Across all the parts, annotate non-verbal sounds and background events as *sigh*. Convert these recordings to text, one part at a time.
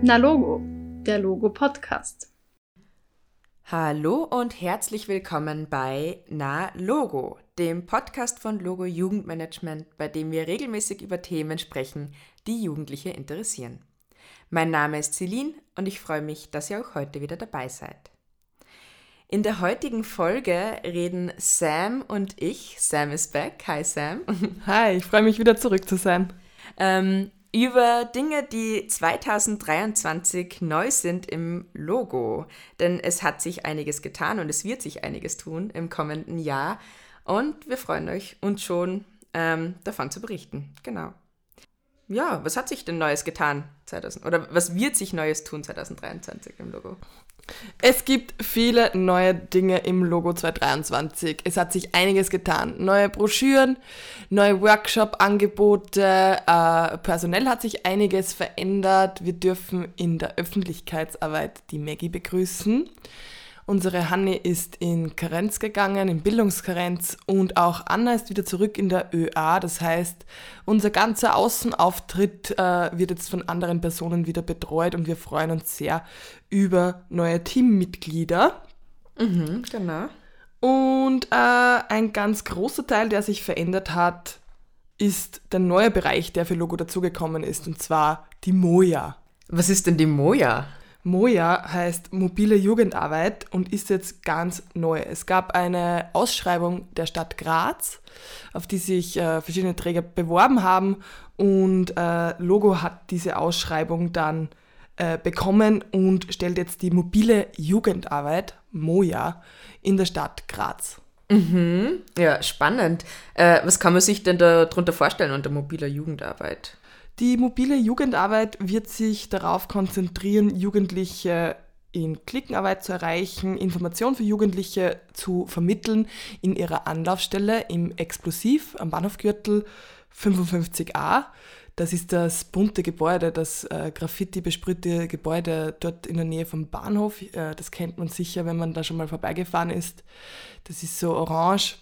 Na Logo, der Logo Podcast. Hallo und herzlich willkommen bei Na Logo, dem Podcast von Logo Jugendmanagement, bei dem wir regelmäßig über Themen sprechen, die Jugendliche interessieren. Mein Name ist Celine und ich freue mich, dass ihr auch heute wieder dabei seid. In der heutigen Folge reden Sam und ich, Sam is back, hi Sam. Hi, ich freue mich wieder zurück zu sein. Ähm, über Dinge, die 2023 neu sind im Logo. Denn es hat sich einiges getan und es wird sich einiges tun im kommenden Jahr. Und wir freuen euch, uns schon ähm, davon zu berichten. Genau. Ja, was hat sich denn Neues getan 2000, oder was wird sich Neues tun 2023 im Logo? Es gibt viele neue Dinge im Logo 2023. Es hat sich einiges getan. Neue Broschüren, neue Workshop-Angebote, äh, personell hat sich einiges verändert. Wir dürfen in der Öffentlichkeitsarbeit die Maggie begrüßen. Unsere Hanni ist in Karenz gegangen, in Bildungskarenz und auch Anna ist wieder zurück in der ÖA. Das heißt, unser ganzer Außenauftritt äh, wird jetzt von anderen Personen wieder betreut und wir freuen uns sehr über neue Teammitglieder. Mhm, genau. Und äh, ein ganz großer Teil, der sich verändert hat, ist der neue Bereich, der für Logo dazugekommen ist, und zwar die Moja. Was ist denn die Moja? Moja heißt mobile Jugendarbeit und ist jetzt ganz neu. Es gab eine Ausschreibung der Stadt Graz, auf die sich äh, verschiedene Träger beworben haben und äh, Logo hat diese Ausschreibung dann äh, bekommen und stellt jetzt die mobile Jugendarbeit, Moja, in der Stadt Graz. Mhm. Ja, spannend. Äh, was kann man sich denn darunter vorstellen unter mobiler Jugendarbeit? Die mobile Jugendarbeit wird sich darauf konzentrieren, Jugendliche in Klickenarbeit zu erreichen, Informationen für Jugendliche zu vermitteln in ihrer Anlaufstelle im Explosiv am Bahnhofgürtel 55a. Das ist das bunte Gebäude, das äh, Graffiti besprühte Gebäude dort in der Nähe vom Bahnhof. Äh, das kennt man sicher, wenn man da schon mal vorbeigefahren ist. Das ist so orange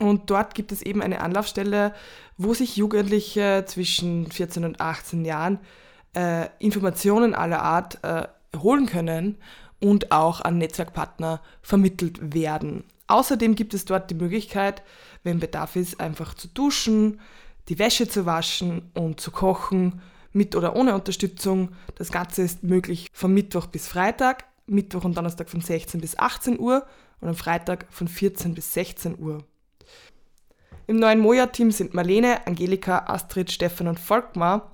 und dort gibt es eben eine Anlaufstelle, wo sich Jugendliche zwischen 14 und 18 Jahren äh, Informationen aller Art äh, holen können und auch an Netzwerkpartner vermittelt werden. Außerdem gibt es dort die Möglichkeit, wenn Bedarf ist, einfach zu duschen, die Wäsche zu waschen und zu kochen, mit oder ohne Unterstützung. Das Ganze ist möglich von Mittwoch bis Freitag, Mittwoch und Donnerstag von 16 bis 18 Uhr und am Freitag von 14 bis 16 Uhr. Im neuen Moja-Team sind Marlene, Angelika, Astrid, Stefan und Volkmar.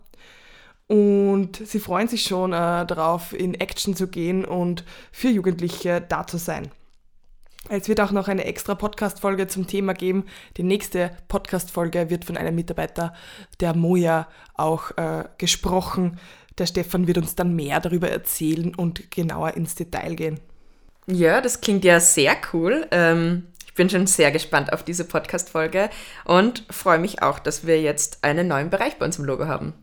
Und sie freuen sich schon äh, darauf, in Action zu gehen und für Jugendliche da zu sein. Es wird auch noch eine extra Podcast-Folge zum Thema geben. Die nächste Podcast-Folge wird von einem Mitarbeiter der Moja auch äh, gesprochen. Der Stefan wird uns dann mehr darüber erzählen und genauer ins Detail gehen. Ja, das klingt ja sehr cool. Ähm, bin schon sehr gespannt auf diese Podcast-Folge und freue mich auch, dass wir jetzt einen neuen Bereich bei uns im Logo haben.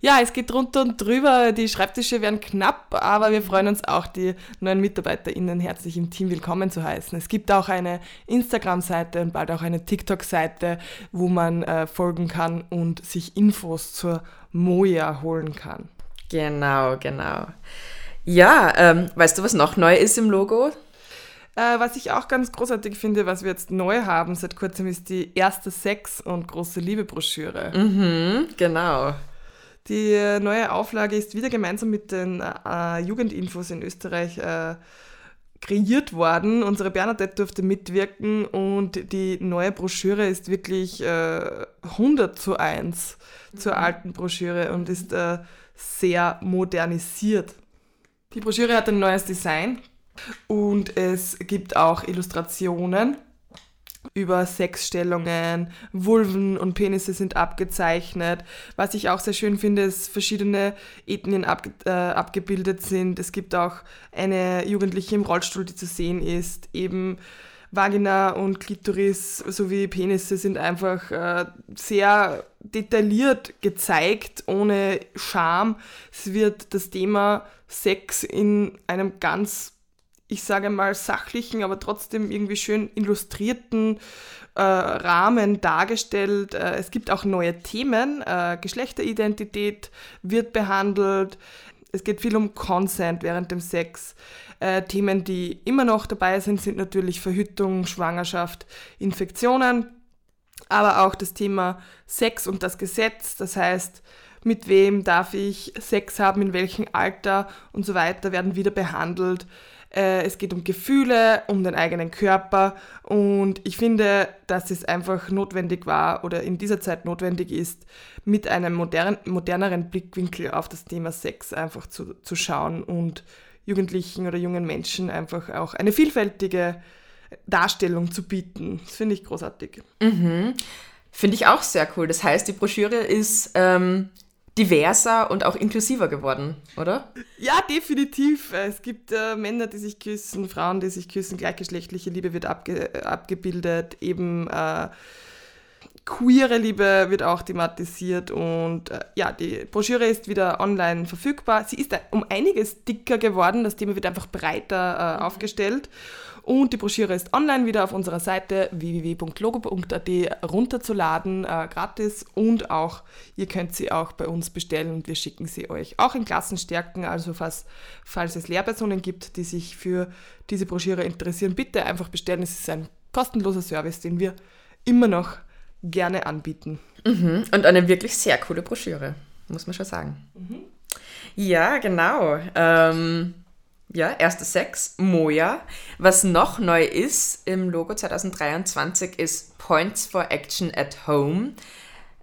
Ja, es geht drunter und drüber. Die Schreibtische werden knapp, aber wir freuen uns auch, die neuen MitarbeiterInnen herzlich im Team willkommen zu heißen. Es gibt auch eine Instagram-Seite und bald auch eine TikTok-Seite, wo man äh, folgen kann und sich Infos zur Moja holen kann. Genau, genau. Ja, ähm, weißt du, was noch neu ist im Logo? Äh, was ich auch ganz großartig finde, was wir jetzt neu haben seit kurzem, ist die erste Sex- und große Liebe-Broschüre. Mhm, genau. Die neue Auflage ist wieder gemeinsam mit den äh, Jugendinfos in Österreich äh, kreiert worden. Unsere Bernadette durfte mitwirken und die neue Broschüre ist wirklich äh, 100 zu 1 zur mhm. alten Broschüre und ist äh, sehr modernisiert. Die Broschüre hat ein neues Design, und es gibt auch Illustrationen über Sexstellungen, Vulven und Penisse sind abgezeichnet. Was ich auch sehr schön finde, ist, verschiedene Ethnien ab, äh, abgebildet sind. Es gibt auch eine Jugendliche im Rollstuhl, die zu sehen ist. Eben Vagina und Klitoris sowie Penisse sind einfach äh, sehr detailliert gezeigt, ohne Scham. Es wird das Thema Sex in einem ganz ich sage mal, sachlichen, aber trotzdem irgendwie schön illustrierten äh, Rahmen dargestellt. Äh, es gibt auch neue Themen. Äh, Geschlechteridentität wird behandelt. Es geht viel um Consent während dem Sex. Äh, Themen, die immer noch dabei sind, sind natürlich Verhütung, Schwangerschaft, Infektionen, aber auch das Thema Sex und das Gesetz. Das heißt, mit wem darf ich Sex haben, in welchem Alter und so weiter werden wieder behandelt. Äh, es geht um Gefühle, um den eigenen Körper und ich finde, dass es einfach notwendig war oder in dieser Zeit notwendig ist, mit einem modern, moderneren Blickwinkel auf das Thema Sex einfach zu, zu schauen und Jugendlichen oder jungen Menschen einfach auch eine vielfältige Darstellung zu bieten. Das finde ich großartig. Mhm. Finde ich auch sehr cool. Das heißt, die Broschüre ist ähm, diverser und auch inklusiver geworden, oder? Ja, definitiv. Es gibt äh, Männer, die sich küssen, Frauen, die sich küssen, gleichgeschlechtliche Liebe wird abge abgebildet, eben äh, queere Liebe wird auch thematisiert und äh, ja, die Broschüre ist wieder online verfügbar. Sie ist um einiges dicker geworden, das Thema wird einfach breiter äh, mhm. Und die Broschüre ist online wieder auf unserer Seite www.logo.at runterzuladen, äh, gratis. Und auch, ihr könnt sie auch bei uns bestellen und wir schicken sie euch auch in Klassenstärken. Also falls, falls es Lehrpersonen gibt, die sich für diese Broschüre interessieren, bitte einfach bestellen. Es ist ein kostenloser Service, den wir immer noch gerne anbieten. Mhm. Und eine wirklich sehr coole Broschüre, muss man schon sagen. Mhm. Ja, genau. Ähm, ja, erste Sex, Moja. Was noch neu ist im Logo 2023 ist Points for Action at Home.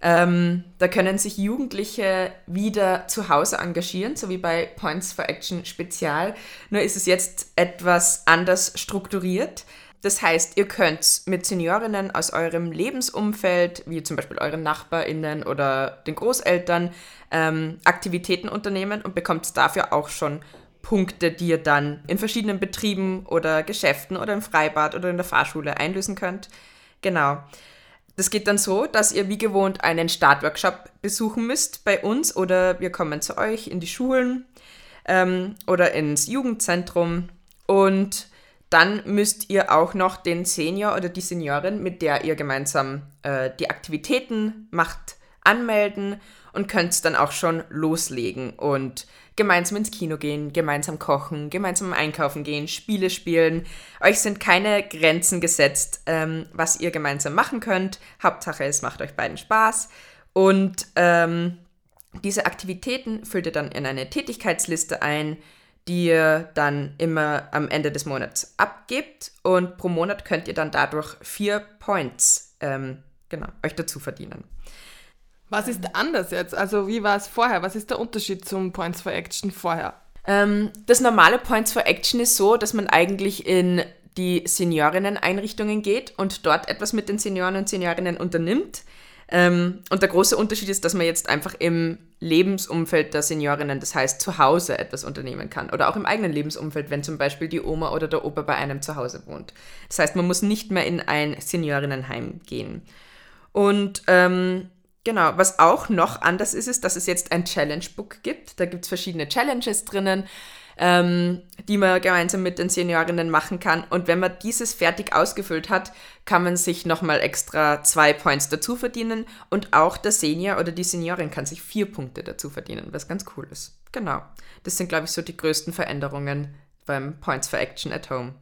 Ähm, da können sich Jugendliche wieder zu Hause engagieren, so wie bei Points for Action Spezial. Nur ist es jetzt etwas anders strukturiert. Das heißt, ihr könnt mit Seniorinnen aus eurem Lebensumfeld, wie zum Beispiel euren NachbarInnen oder den Großeltern, ähm, Aktivitäten unternehmen und bekommt dafür auch schon Punkte, die ihr dann in verschiedenen Betrieben oder Geschäften oder im Freibad oder in der Fahrschule einlösen könnt. Genau. Das geht dann so, dass ihr wie gewohnt einen Startworkshop besuchen müsst bei uns oder wir kommen zu euch in die Schulen ähm, oder ins Jugendzentrum und dann müsst ihr auch noch den Senior oder die Seniorin, mit der ihr gemeinsam äh, die Aktivitäten macht, anmelden und könnt dann auch schon loslegen und gemeinsam ins Kino gehen, gemeinsam kochen, gemeinsam einkaufen gehen, Spiele spielen. Euch sind keine Grenzen gesetzt, ähm, was ihr gemeinsam machen könnt. Hauptsache, es macht euch beiden Spaß. Und ähm, diese Aktivitäten füllt ihr dann in eine Tätigkeitsliste ein, die ihr dann immer am Ende des Monats abgebt. Und pro Monat könnt ihr dann dadurch vier Points ähm, genau, euch dazu verdienen. Was ist anders jetzt? Also wie war es vorher? Was ist der Unterschied zum Points for Action vorher? Ähm, das normale Points for Action ist so, dass man eigentlich in die Seniorinnen-Einrichtungen geht und dort etwas mit den Senioren und Seniorinnen unternimmt. Ähm, und der große Unterschied ist, dass man jetzt einfach im Lebensumfeld der Seniorinnen, das heißt zu Hause, etwas unternehmen kann. Oder auch im eigenen Lebensumfeld, wenn zum Beispiel die Oma oder der Opa bei einem zu Hause wohnt. Das heißt, man muss nicht mehr in ein Seniorinnenheim gehen. Und ähm, Genau, was auch noch anders ist, ist, dass es jetzt ein Challenge-Book gibt. Da gibt es verschiedene Challenges drinnen, ähm, die man gemeinsam mit den Seniorinnen machen kann. Und wenn man dieses fertig ausgefüllt hat, kann man sich nochmal extra zwei Points dazu verdienen. Und auch der Senior oder die Seniorin kann sich vier Punkte dazu verdienen, was ganz cool ist. Genau. Das sind, glaube ich, so die größten Veränderungen beim Points for Action at Home.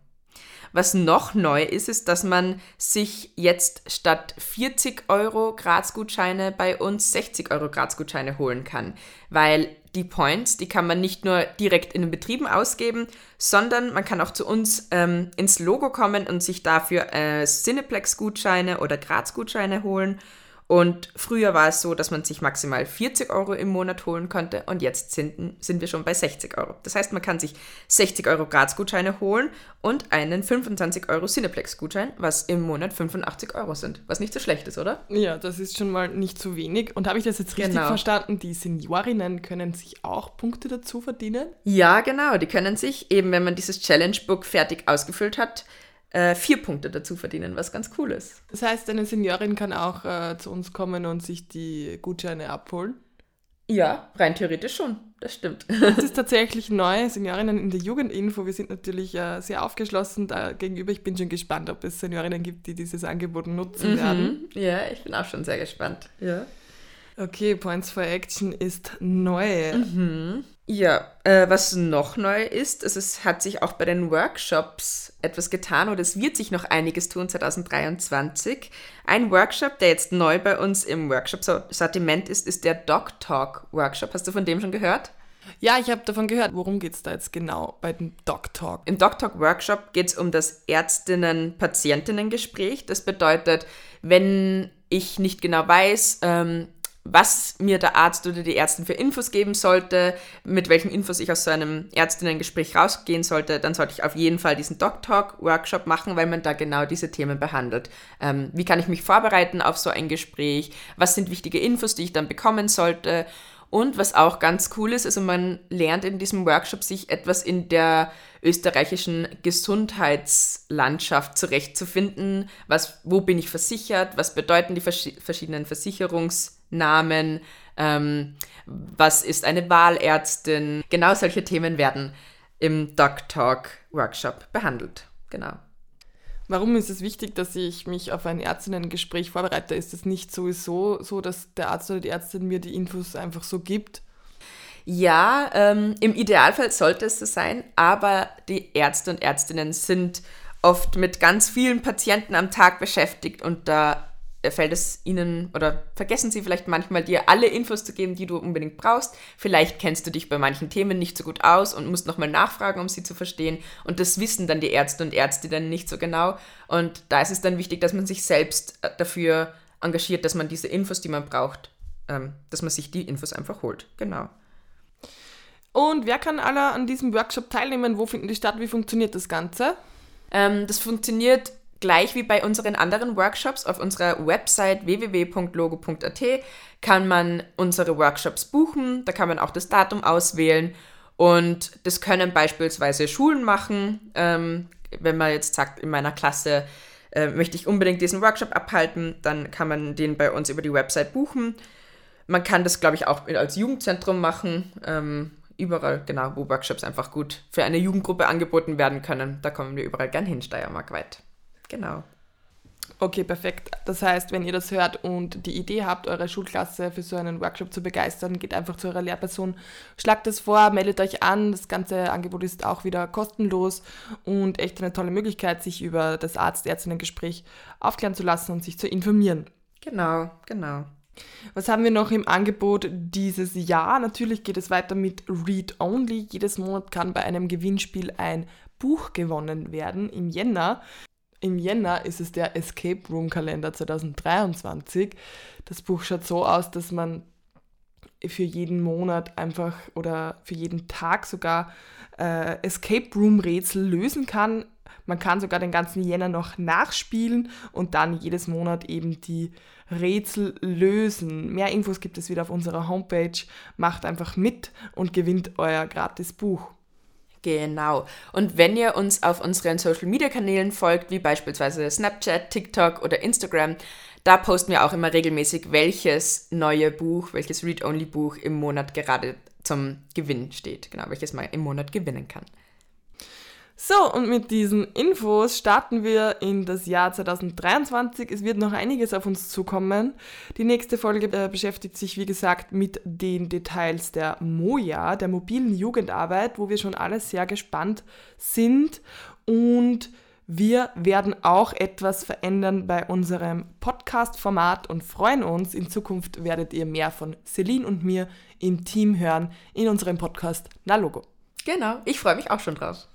Was noch neu ist, ist, dass man sich jetzt statt 40 Euro Grazgutscheine bei uns 60 Euro Grazgutscheine holen kann. Weil die Points, die kann man nicht nur direkt in den Betrieben ausgeben, sondern man kann auch zu uns ähm, ins Logo kommen und sich dafür äh, Cineplex-Gutscheine oder Graz-Gutscheine holen. Und früher war es so, dass man sich maximal 40 Euro im Monat holen konnte und jetzt sind, sind wir schon bei 60 Euro. Das heißt, man kann sich 60 Euro Graz-Gutscheine holen und einen 25 Euro Cineplex-Gutschein, was im Monat 85 Euro sind. Was nicht so schlecht ist, oder? Ja, das ist schon mal nicht zu wenig. Und habe ich das jetzt richtig genau. verstanden? Die Seniorinnen können sich auch Punkte dazu verdienen? Ja, genau. Die können sich eben, wenn man dieses Challenge-Book fertig ausgefüllt hat, äh, vier Punkte dazu verdienen, was ganz cool ist. Das heißt, eine Seniorin kann auch äh, zu uns kommen und sich die Gutscheine abholen? Ja, rein theoretisch schon, das stimmt. *laughs* Das ist tatsächlich neu, Seniorinnen in der Jugendinfo. Wir sind natürlich äh, sehr aufgeschlossen da gegenüber. Ich bin schon gespannt, ob es Seniorinnen gibt, die dieses Angebot nutzen mhm. werden. Ja, ich bin auch schon sehr gespannt. Ja. Okay, Points for Action ist neu. Mhm. Ja, äh, was noch neu ist, also es hat sich auch bei den Workshops etwas getan oder es wird sich noch einiges tun 2023. Ein Workshop, der jetzt neu bei uns im Workshop-Sortiment ist, ist der Doc Talk Workshop. Hast du von dem schon gehört? Ja, ich habe davon gehört. Worum geht es da jetzt genau bei dem Doc Talk? Im Doc Talk Workshop geht es um das Ärztinnen-Patientinnen-Gespräch. Das bedeutet, wenn ich nicht genau weiß, ähm, was mir der Arzt oder die Ärztin für Infos geben sollte, mit welchen Infos ich aus so einem Ärztinnengespräch rausgehen sollte, dann sollte ich auf jeden Fall diesen Doc Talk Workshop machen, weil man da genau diese Themen behandelt. Ähm, wie kann ich mich vorbereiten auf so ein Gespräch? Was sind wichtige Infos, die ich dann bekommen sollte? Und was auch ganz cool ist, also man lernt in diesem Workshop sich etwas in der österreichischen Gesundheitslandschaft zurechtzufinden. Was, wo bin ich versichert? Was bedeuten die vers verschiedenen Versicherungsnamen? Ähm, was ist eine Wahlärztin? Genau solche Themen werden im Doc Talk Workshop behandelt. Genau. Warum ist es wichtig, dass ich mich auf ein Ärztinnengespräch vorbereite? Ist es nicht sowieso so, dass der Arzt oder die Ärztin mir die Infos einfach so gibt? Ja, ähm, im Idealfall sollte es so sein, aber die Ärzte und Ärztinnen sind oft mit ganz vielen Patienten am Tag beschäftigt und da fällt es ihnen oder vergessen sie vielleicht manchmal dir alle Infos zu geben, die du unbedingt brauchst. Vielleicht kennst du dich bei manchen Themen nicht so gut aus und musst nochmal nachfragen, um sie zu verstehen. Und das wissen dann die Ärzte und Ärztinnen nicht so genau. Und da ist es dann wichtig, dass man sich selbst äh, dafür engagiert, dass man diese Infos, die man braucht, ähm, dass man sich die Infos einfach holt. Genau. Und wer kann alle an diesem Workshop teilnehmen? Wo finden die statt? Wie funktioniert das Ganze? Ähm, das funktioniert gleich wie bei unseren anderen Workshops auf unserer Website www.logo.at kann man unsere Workshops buchen. Da kann man auch das Datum auswählen. Und das können beispielsweise Schulen machen. Ähm, wenn man jetzt sagt, in meiner Klasse äh, möchte ich unbedingt diesen Workshop abhalten, dann kann man den bei uns über die Website buchen. Man kann das, glaube ich, auch als Jugendzentrum machen. Ähm, überall, genau, wo Workshops einfach gut für eine Jugendgruppe angeboten werden können. Da kommen wir überall gern hin, steiermarkweit. Genau. Okay, perfekt. Das heißt, wenn ihr das hört und die Idee habt, eure Schulklasse für so einen Workshop zu begeistern, geht einfach zu eurer Lehrperson, schlagt es vor, meldet euch an. Das ganze Angebot ist auch wieder kostenlos und echt eine tolle Möglichkeit, sich über das Arzt-Ärztinnen-Gespräch aufklären zu lassen und sich zu informieren. Genau, genau. Was haben wir noch im Angebot dieses Jahr? Natürlich geht es weiter mit Read Only. Jedes Monat kann bei einem Gewinnspiel ein Buch gewonnen werden. Im Jänner im Jänner ist es der Escape Room Kalender 2023. Das Buch schaut so aus, dass man für jeden Monat einfach oder für jeden Tag sogar äh, Escape Room Rätsel lösen kann. Man kann sogar den ganzen Jänner noch nachspielen und dann jedes Monat eben die Rätsel lösen. Mehr Infos gibt es wieder auf unserer Homepage. Macht einfach mit und gewinnt euer gratis Buch. Genau. Und wenn ihr uns auf unseren Social Media Kanälen folgt, wie beispielsweise Snapchat, TikTok oder Instagram, da posten wir auch immer regelmäßig, welches neue Buch, welches Read-Only-Buch im Monat gerade zum Gewinn steht. Genau, welches man im Monat gewinnen kann. So, und mit diesen Infos starten wir in das Jahr 2023. Es wird noch einiges auf uns zukommen. Die nächste Folge äh, beschäftigt sich, wie gesagt, mit den Details der MOJA, der mobilen Jugendarbeit, wo wir schon alle sehr gespannt sind. Und wir werden auch etwas verändern bei unserem Podcast-Format und freuen uns. In Zukunft werdet ihr mehr von Celine und mir im Team hören in unserem Podcast Na Logo. Genau, ich freue mich auch schon drauf.